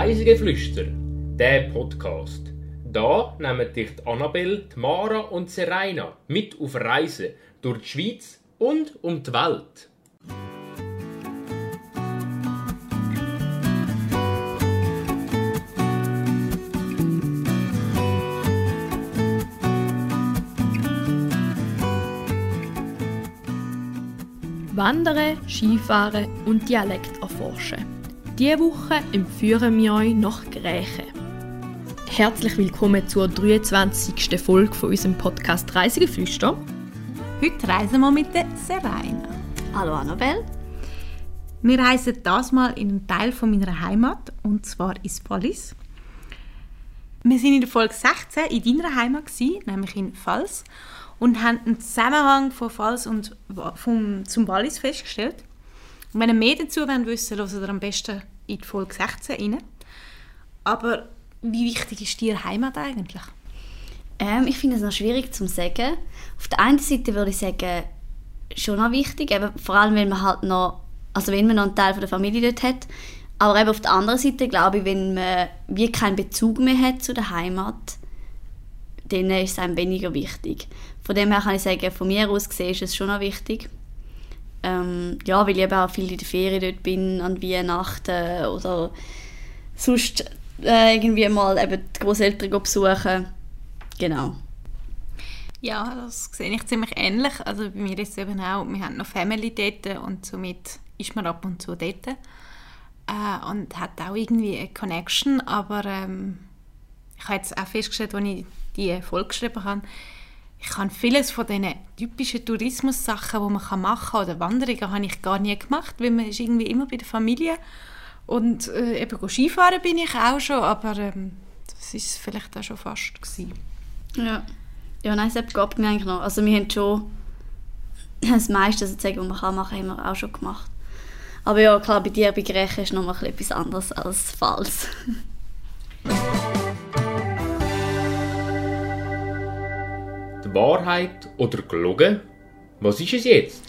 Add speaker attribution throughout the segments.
Speaker 1: Reisegeflüster, der Podcast. Da nehmen dich die Annabelle, Mara und Serena mit auf Reisen durch die Schweiz und um die Welt.
Speaker 2: Wandern, Skifahren und Dialekt erforschen. Diese Woche empführen wir euch nach Grächen. Herzlich willkommen zur 23. Folge von unserem Podcast Reisegeflüster.
Speaker 3: Heute reisen wir mit der Serena.
Speaker 4: Hallo Annabelle.
Speaker 3: Wir reisen das mal in einen Teil von meiner Heimat, und zwar ins Wallis. Wir sind in der Folge 16 in deiner Heimat, gewesen, nämlich in Pfalz, und haben einen Zusammenhang von Pfalz und vom, zum Wallis festgestellt. Und wenn ihr mehr dazu wollt wissen wollt, hört ihr am besten in die Folge 16 rein. Aber wie wichtig ist dir Heimat eigentlich?
Speaker 4: Ähm, ich finde es noch schwierig zu sagen. Auf der einen Seite würde ich sagen, schon noch wichtig, eben vor allem, wenn man halt noch, also wenn man noch einen Teil von der Familie dort hat. Aber eben auf der anderen Seite glaube ich, wenn man wie keinen Bezug mehr hat zu der Heimat, dann ist es einem weniger wichtig. Von dem her kann ich sagen, von mir aus gesehen ist es schon noch wichtig. Ähm, ja, weil ich eben auch viel in der Ferien dort bin, an Weihnachten oder sonst äh, irgendwie mal eben die Großeltern besuchen. Genau.
Speaker 3: Ja, das sehe ich ziemlich ähnlich. Also bei mir ist es eben auch, wir haben noch Family dort und somit ist man ab und zu dort. Äh, und hat auch irgendwie eine Connection, aber ähm, ich habe jetzt auch festgestellt, als ich die Folge geschrieben habe, ich kann vieles von diesen typischen Tourismus-Sachen, die man machen kann, oder Wanderungen, habe ich gar nie gemacht, weil man ist irgendwie immer bei der Familie und äh, eben Skifahren bin ich auch schon, aber ähm, das ist vielleicht auch schon fast gewesen.
Speaker 4: Ja. Ja, nein, es geht mir eigentlich noch. Also wir haben schon das meiste was man kann machen, haben wir auch schon gemacht. Aber ja, klar, bei dir, bei Griechen ist noch mal etwas anderes als Falls.
Speaker 1: Wahrheit oder gelogen? Was ist es jetzt?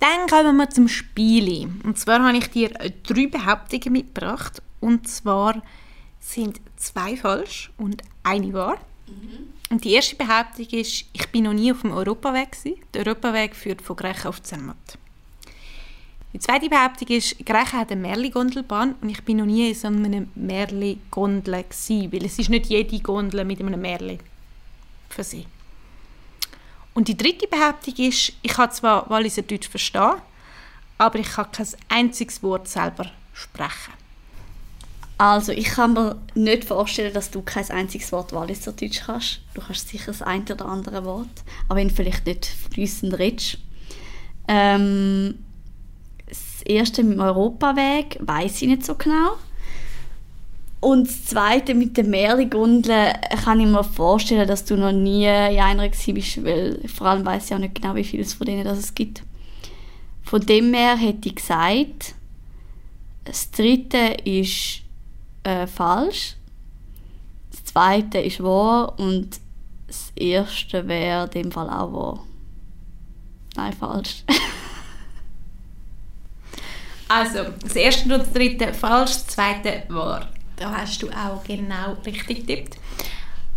Speaker 3: Dann kommen wir zum Spiel. Und zwar habe ich dir drei Behauptungen mitgebracht. Und zwar sind zwei falsch und eine wahr. Mhm. Und die erste Behauptung ist, ich bin noch nie auf dem Europaweg. Gewesen. Der Europaweg führt von Griechen auf Zermatt. Die zweite Behauptung ist, Griechen hat eine Merli-Gondelbahn und ich bin noch nie in so einer Merli-Gondel weil es ist nicht jede Gondel mit einem Merli versehen. Und die dritte Behauptung ist, ich kann zwar Walliser Deutsch verstehen, aber ich kann kein einziges Wort selber sprechen.
Speaker 4: Also, ich kann mir nicht vorstellen, dass du kein einziges Wort Walliser Deutsch kannst. Du kannst sicher das eine oder andere Wort, aber wenn vielleicht nicht fließend redest. Ähm, das erste mit dem Europaweg weiß ich nicht so genau. Und das Zweite mit den Meerli-Gundeln kann ich mir vorstellen, dass du noch nie in einer bist, weil vor allem weiß ich auch nicht genau, wie viele von denen das es gibt. Von dem her hätte ich gesagt, das Dritte ist äh, falsch, das Zweite ist wahr und das Erste wäre in dem Fall auch wahr. Nein, falsch.
Speaker 3: also, das Erste und das Dritte falsch, das Zweite wahr da hast du auch genau richtig getippt.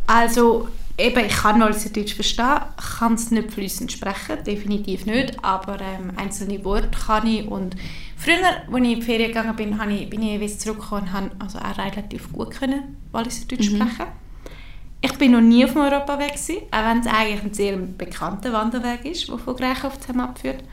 Speaker 3: Also eben, ich kann alles Deutsch verstehen, kann es nicht fließend sprechen, definitiv nicht, aber ähm, einzelne Worte kann ich und früher, als ich in die Ferien gegangen bin, habe ich, bin ich jeweils zurückgekommen und habe also auch relativ gut können Walliser Deutsch mhm. sprechen. Ich bin noch nie auf dem Europaweg gewesen, auch wenn es eigentlich ein sehr bekannter Wanderweg ist, der von Zem abführt.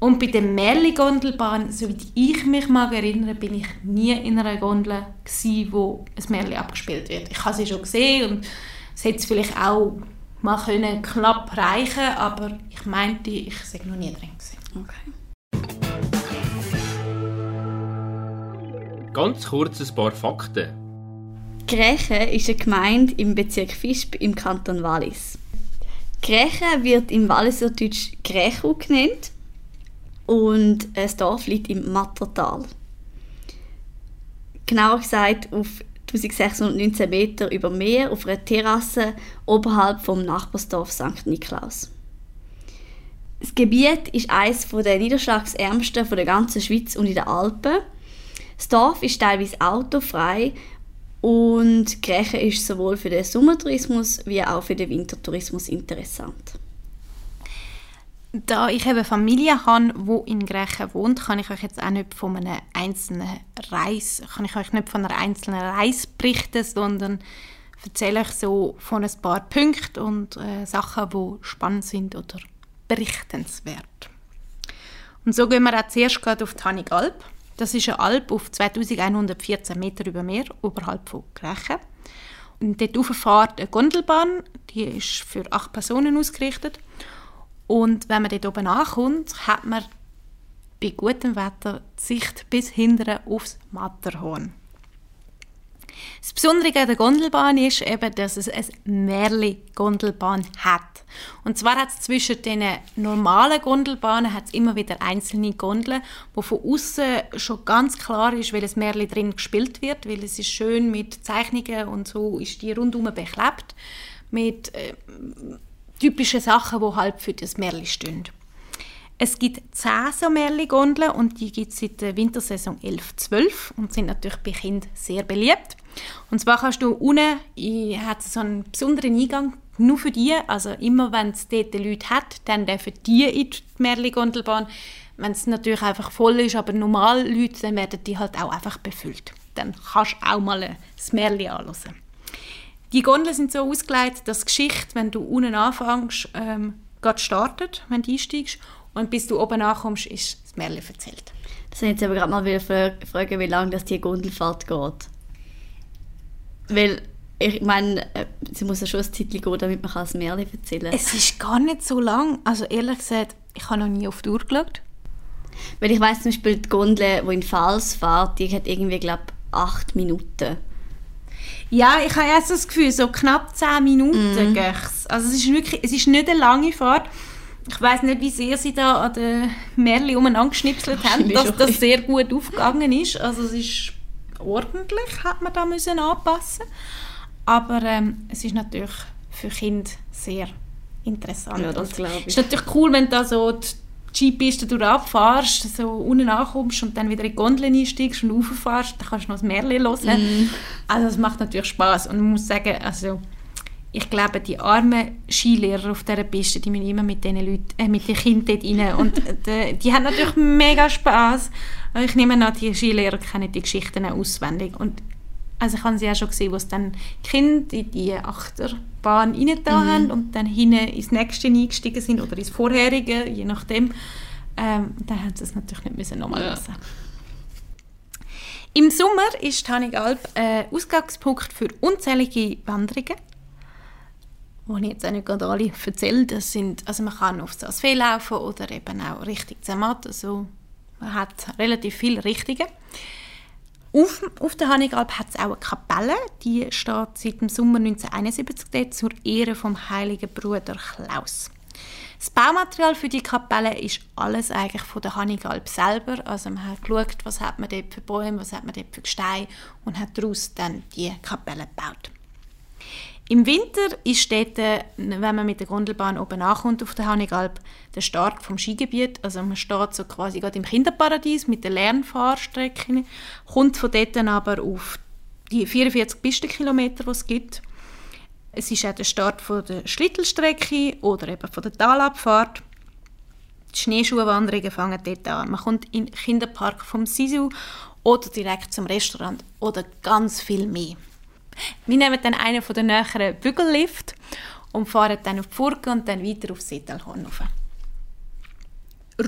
Speaker 3: Und bei der Merli-Gondelbahn, soweit ich mich mag erinnern, bin ich nie in einer Gondel gsi, wo ein Merli abgespielt wird. Ich habe sie schon gesehen und es hätte vielleicht auch mal können knapp reichen, aber ich meinte, ich sei noch nie drin gewesen. Okay.
Speaker 1: Ganz kurz ein paar Fakten.
Speaker 4: Grächen ist eine Gemeinde im Bezirk Visp im Kanton Wallis. Grächen wird im Walliser Deutsch Grächu genannt und das Dorf liegt im Mattertal. Genauer gesagt auf 1619 Meter über Meer auf einer Terrasse oberhalb vom Nachbarsdorf St. Niklaus. Das Gebiet ist eines der niederschlagsärmsten der ganzen Schweiz und in den Alpen. Das Dorf ist teilweise autofrei und Grächen ist sowohl für den Sommertourismus wie auch für den Wintertourismus interessant.
Speaker 3: Da ich eben Familie habe, wo in Grächen wohnt, kann ich euch jetzt auch nicht von einer einzelnen Reise, kann ich euch nicht von einer einzelnen Reise berichten, sondern erzähle euch so von ein paar Punkten und äh, Sachen, die spannend sind oder berichtenswert. Und so gehen wir auch zuerst gerade auf die Hanigalp. Das ist eine Alp auf 2114 Meter über Meer, oberhalb von Grächen. Und dort fährt eine Gondelbahn, die ist für acht Personen ausgerichtet. Und wenn man dort oben ankommt, hat man bei gutem Wetter die Sicht bis hinten aufs Matterhorn. Das Besondere an der Gondelbahn ist eben, dass es eine Märli-Gondelbahn hat. Und zwar hat es zwischen den normalen Gondelbahnen hat's immer wieder einzelne Gondeln, wo von außen schon ganz klar ist, welches Märli drin gespielt wird, weil es ist schön mit Zeichnungen und so ist die rundum beklebt mit äh, typische Sachen, die halt für das Märli stehen. Es gibt 10 so Märli-Gondeln und die gibt es seit der Wintersaison 11-12 und sind natürlich bei Kindern sehr beliebt. Und zwar kannst du unten, hat so einen besonderen Eingang nur für die, also immer wenn es dort Leute hat, dann dürfen die in die Märli-Gondelbahn. Wenn es natürlich einfach voll ist, aber normal Leute, dann werden die halt auch einfach befüllt. Dann kannst du auch mal ein Märli anhören. Die Gondeln sind so ausgelegt, dass die Geschichte, wenn du unten anfängst, ähm, gerade startet, wenn du einsteigst. Und bis du oben ankommst, ist das Märchen erzählt.
Speaker 4: Das sind jetzt aber gerade mal fragen, wie lange das die Gondelfahrt geht. Weil, ich meine, äh, sie muss ja schon ein Zeit gehen, damit man das Märchen erzählen kann.
Speaker 3: Es ist gar nicht so lang. Also ehrlich gesagt, ich habe noch nie auf die Uhr geschaut.
Speaker 4: Weil ich weiß zum Beispiel, die Gondel, die in Fals fährt, die hat irgendwie, glaube ich, acht Minuten.
Speaker 3: Ja, ich habe erst das Gefühl, so knapp 10 Minuten mm. Also es ist wirklich, es ist nicht eine lange Fahrt. Ich weiß nicht, wie sehr sie da an den Märchen umeinander geschnipselt haben, dass das sehr gut aufgegangen ist. Also es ist ordentlich, hat man da müssen anpassen. Aber ähm, es ist natürlich für Kinder sehr interessant.
Speaker 4: Ja, das glaube ich.
Speaker 3: Es ist natürlich cool, wenn da so die Skipiste durch abfährst, so unten ankommst und dann wieder in die Gondel einsteigst und rauffährst, dann kannst du noch das Märchen hören. Mm. Also das macht natürlich Spaß und man muss sagen, also ich glaube, die armen Skilehrer auf dieser Piste, die müssen immer mit den Leuten, äh, mit den Kindern dort rein und die, die haben natürlich mega Spaß. Ich nehme an, die Skilehrer kennen die Geschichten auswendig und also ich habe sie auch schon gesehen, wo es dann Kinder in die Achterbahn rein mhm. haben und dann hinten ins nächste eingestiegen sind oder ins vorherige, je nachdem. Ähm, dann haben sie es natürlich nicht müssen nochmal ja. Lassen. Im Sommer ist Tanigalp ein Ausgangspunkt für unzählige Wanderungen die ich jetzt auch nicht gerade alle erzähle. Das sind, also man kann auf das Fee laufen oder eben auch Richtung Zermatt. Also man hat relativ viele Richtungen. Auf, auf der Hanigalp hat es auch eine Kapelle, die steht seit dem Sommer 1971 dort zur Ehre vom heiligen Bruder Klaus. Das Baumaterial für die Kapelle ist alles eigentlich von der Hanigalp selber. Also man hat geschaut, was hat man dort für Bäume, was hat man dort für Gesteine und hat daraus dann die Kapelle gebaut. Im Winter ist dort, wenn man mit der Gondelbahn oben ankommt auf der Hanigalp, der Start vom Skigebiet. Also man steht so quasi gerade im Kinderparadies mit der Lernfahrstrecke, kommt von dort aber auf die 44 Pistenkilometer, die es gibt. Es ist auch der Start von der Schlittelstrecke oder eben von der Talabfahrt. Die Schneeschuhwanderungen fangen dort an. Man kommt in den Kinderpark vom Sisu oder direkt zum Restaurant oder ganz viel mehr. Wir nehmen dann einen von den näheren Bügellift und fahren dann auf die Furke und dann weiter auf Seetalhorn rauf.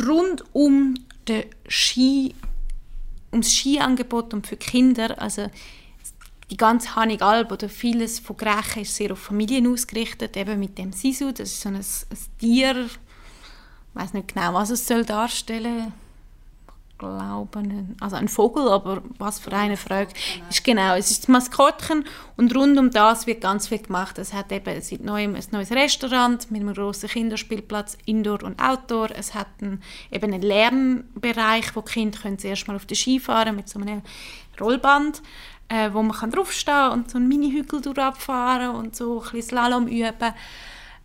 Speaker 3: Rund um den Ski, ums Skiangebot und für Kinder, also die ganze Hanigalb oder vieles von Grächen ist sehr auf Familien ausgerichtet, eben mit dem Sisu, das ist so ein, ein Tier, ich weiß nicht genau, was es soll darstellen glaube also ein Vogel, aber was für eine Frage ist genau. Es ist das Maskottchen und rund um das wird ganz viel gemacht. Es hat eben seit neuem ein neues Restaurant mit einem großen Kinderspielplatz, Indoor und Outdoor. Es hat einen, eben einen Lernbereich, wo die Kinder können zuerst mal auf den Ski fahren mit so einem Rollband, äh, wo man kann draufstehen und so einen Mini-Hügel durchabfahren und so ein bisschen Slalom üben.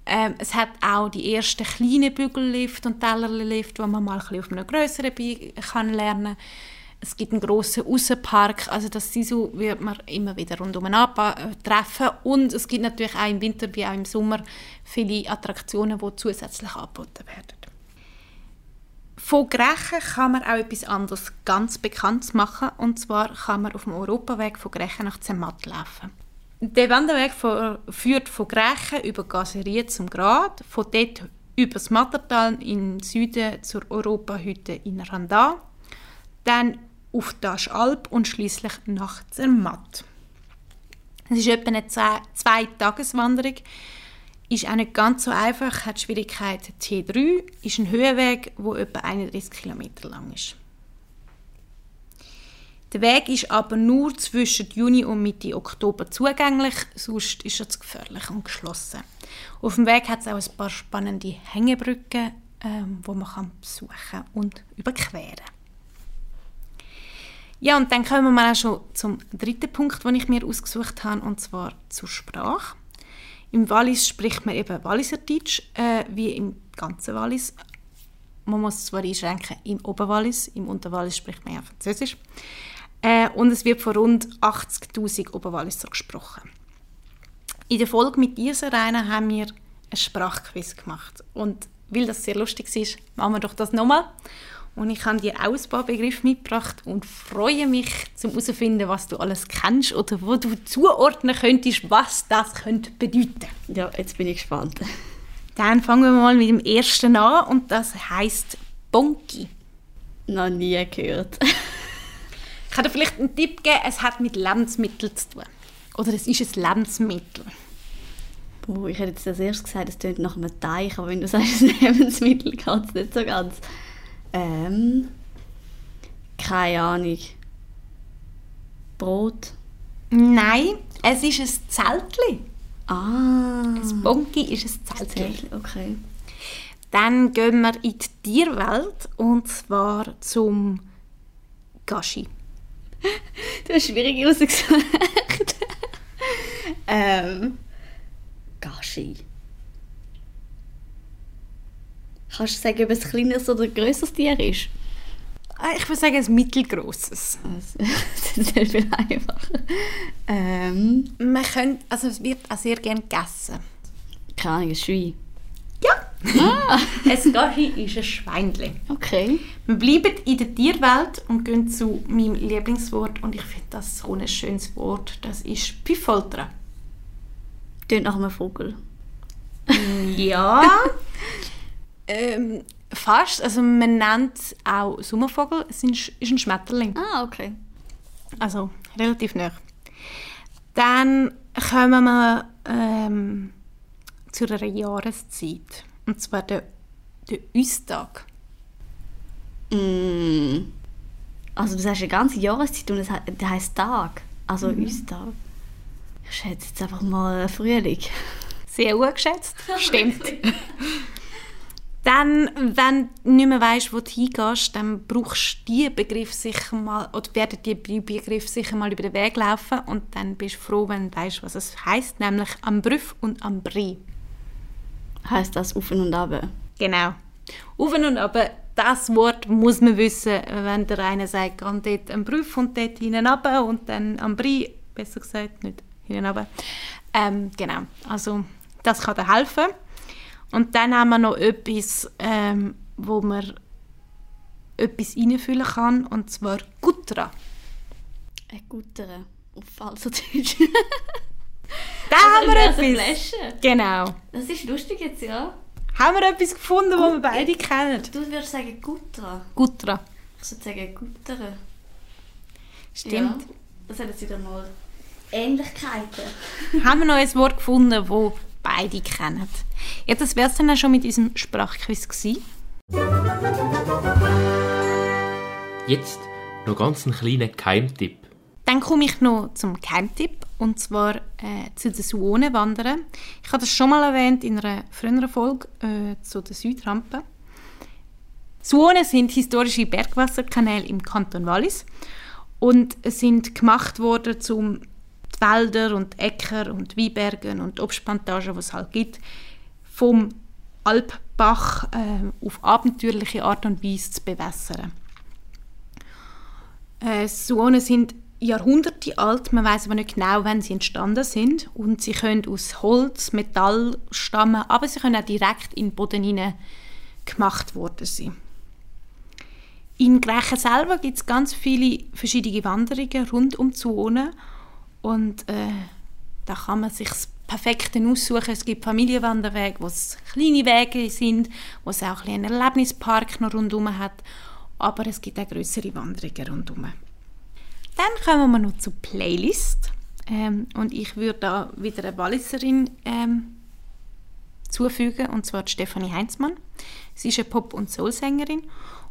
Speaker 3: Ähm, es hat auch die ersten kleinen Bügellift und Tellerlift, wo man mal ein auf einem größeren Bi kann lernen Es gibt einen grossen Aussenpark, also das Sisu wird man immer wieder rundum äh, treffen und es gibt natürlich auch im Winter wie auch im Sommer viele Attraktionen, die zusätzlich angeboten werden. Von Grechen kann man auch etwas anderes ganz Bekanntes machen und zwar kann man auf dem Europaweg von Grechen nach Zermatt laufen. Der Wanderweg führt von Grechen über Gaserie zum Grad, von dort über das Mattertal im Süden zur Europahütte in Randa, dann auf das Alp und schließlich nach Zermatt. Es ist etwa eine Zwei-Tageswanderung, ist auch nicht ganz so einfach, hat Schwierigkeit T3, ist ein Höhenweg, wo etwa 31 km lang ist. Der Weg ist aber nur zwischen Juni und Mitte Oktober zugänglich, sonst ist er zu gefährlich und geschlossen. Auf dem Weg hat es auch ein paar spannende Hängebrücken, ähm, man kann besuchen und überqueren Ja, und dann kommen wir auch schon zum dritten Punkt, den ich mir ausgesucht habe, und zwar zur Sprache. Im Wallis spricht man eben Walliserdeutsch, äh, wie im ganzen Wallis. Man muss es zwar einschränken im Oberwallis, im Unterwallis spricht man ja Französisch. Äh, und es wird von rund 80'000 Oberwalliser gesprochen. In der Folge mit dieser Reine haben wir ein Sprachquiz gemacht. Und weil das sehr lustig ist, machen wir doch das nochmal. Und ich habe dir auch ein paar Begriffe mitgebracht und freue mich, zum herauszufinden, was du alles kennst oder wo du zuordnen könntest, was das könnte bedeuten.
Speaker 4: Ja, jetzt bin ich gespannt.
Speaker 3: Dann fangen wir mal mit dem ersten an und das heißt Bonki.
Speaker 4: Noch nie gehört.
Speaker 3: Ich kann dir vielleicht einen Tipp geben, es hat mit Lebensmitteln zu tun. Oder es ist ein Lebensmittel.
Speaker 4: Oh, ich hätte jetzt als erstes gesagt, es klingt nach einem Teich, aber wenn du sagst, Lebensmittel, geht es nicht so ganz. Ähm, keine Ahnung. Brot?
Speaker 3: Nein, es ist ein Zeltli.
Speaker 4: Ah.
Speaker 3: Ein Bonki ist ein Zeltli.
Speaker 4: Okay.
Speaker 3: Dann gehen wir in die Tierwelt und zwar zum Gashi.
Speaker 4: Du hast schwierig rausgesucht. ähm, Gashi. Kannst du sagen, ob es ein kleines oder ein grösseres Tier ist?
Speaker 3: Ah, ich würde sagen, ein mittelgroßes.
Speaker 4: Also, das ist sehr viel einfacher. Ähm,
Speaker 3: Man könnte, also es wird auch sehr gerne gegessen.
Speaker 4: keine Ahnung, ein Schwein.
Speaker 3: Ah. ein Gashi ist ein Schweinchen.
Speaker 4: Okay.
Speaker 3: Wir bleiben in der Tierwelt und gehen zu meinem Lieblingswort und ich finde das so ein schönes Wort. Das ist Pyfoltra.
Speaker 4: Tönt nach einem Vogel.
Speaker 3: Ja. ähm, fast. Also man nennt es auch Sommervogel. Es ist ein Schmetterling.
Speaker 4: Ah, okay.
Speaker 3: Also relativ nah. Dann kommen wir ähm, zu einer Jahreszeit. Und zwar der, der Eustag.
Speaker 4: Mm. Also du sagst eine ganze Jahreszeit und es der heisst Tag. Also mhm. Tag. Ich schätze jetzt einfach mal Frühling.
Speaker 3: Sehr gut geschätzt. Stimmt. Dann, wenn du nicht mehr weißt, wo du hingehst, dann brauchst du diesen Begriff sicher mal, oder werden die Begriff sicher mal über den Weg laufen und dann bist du froh, wenn du weißt, was es heißt, nämlich am Brüff und am Brie.
Speaker 4: Heißt das auf und ab?
Speaker 3: Genau. Auf und aber das Wort muss man wissen, wenn der eine sagt, geh dort am Brüff und dort hinten und dann am Brie, besser gesagt, nicht hinten. Ähm, genau, also das kann dir helfen. Und dann haben wir noch etwas, ähm, wo man etwas reinfüllen kann, und zwar Gutra.
Speaker 4: Ein Gutere. Auf Pfalzerdeutsch.
Speaker 3: Da haben wir
Speaker 4: Also
Speaker 3: etwas.
Speaker 4: Flasche.
Speaker 3: Genau.
Speaker 4: Das ist lustig jetzt, ja.
Speaker 3: Haben wir etwas gefunden, das wir beide kennen?
Speaker 4: Du würdest sagen Gutra.
Speaker 3: Gutra.
Speaker 4: Ich würde sagen Gutere.
Speaker 3: Stimmt.
Speaker 4: Ja, das hat jetzt wieder mal Ähnlichkeiten.
Speaker 3: haben wir noch ein Wort gefunden, das beide kennen. Ja, das wäre es dann auch schon mit unserem Sprachquiz gewesen.
Speaker 1: Jetzt noch ganz einen kleinen Geheimtipp.
Speaker 3: Dann komme ich noch zum Geheimtipp, und zwar äh, zu den Suonen wandern. Ich habe das schon mal erwähnt in einer früheren Folge äh, zu den Südrampen. Suonen sind historische Bergwasserkanäle im Kanton Wallis und sind gemacht worden, um die Wälder und Äcker und Weinbergen und Obstplantagen, die es halt gibt, vom Alpbach äh, auf abenteuerliche Art und Weise zu bewässern. Äh, Suonen sind Jahrhunderte alt, man weiß aber nicht genau, wann sie entstanden sind und sie können aus Holz, Metall stammen, aber sie können auch direkt in den Boden hinein gemacht worden sein. In Grächen selber gibt es ganz viele verschiedene Wanderungen rund um die Zone und äh, da kann man sich das Perfekte aussuchen. Es gibt Familienwanderwege, wo es kleine Wege sind, wo es auch ein einen Erlebnispark noch rundherum hat, aber es gibt auch größere Wanderungen rundherum. Dann kommen wir noch zur Playlist ähm, und ich würde da wieder eine Walliserin ähm, zufügen, und zwar Stefanie Heinzmann. Sie ist eine Pop- und Soul-Sängerin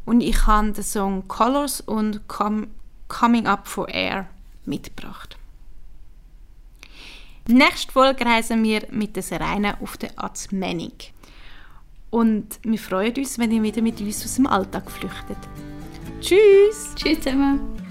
Speaker 3: und ich habe den Song Colors und Com Coming Up for Air mitgebracht. Nächste Folge reisen wir mit der Serena auf den Azmenig. Und wir freuen uns, wenn ihr wieder mit uns aus dem Alltag flüchtet. Tschüss!
Speaker 4: Tschüss zusammen!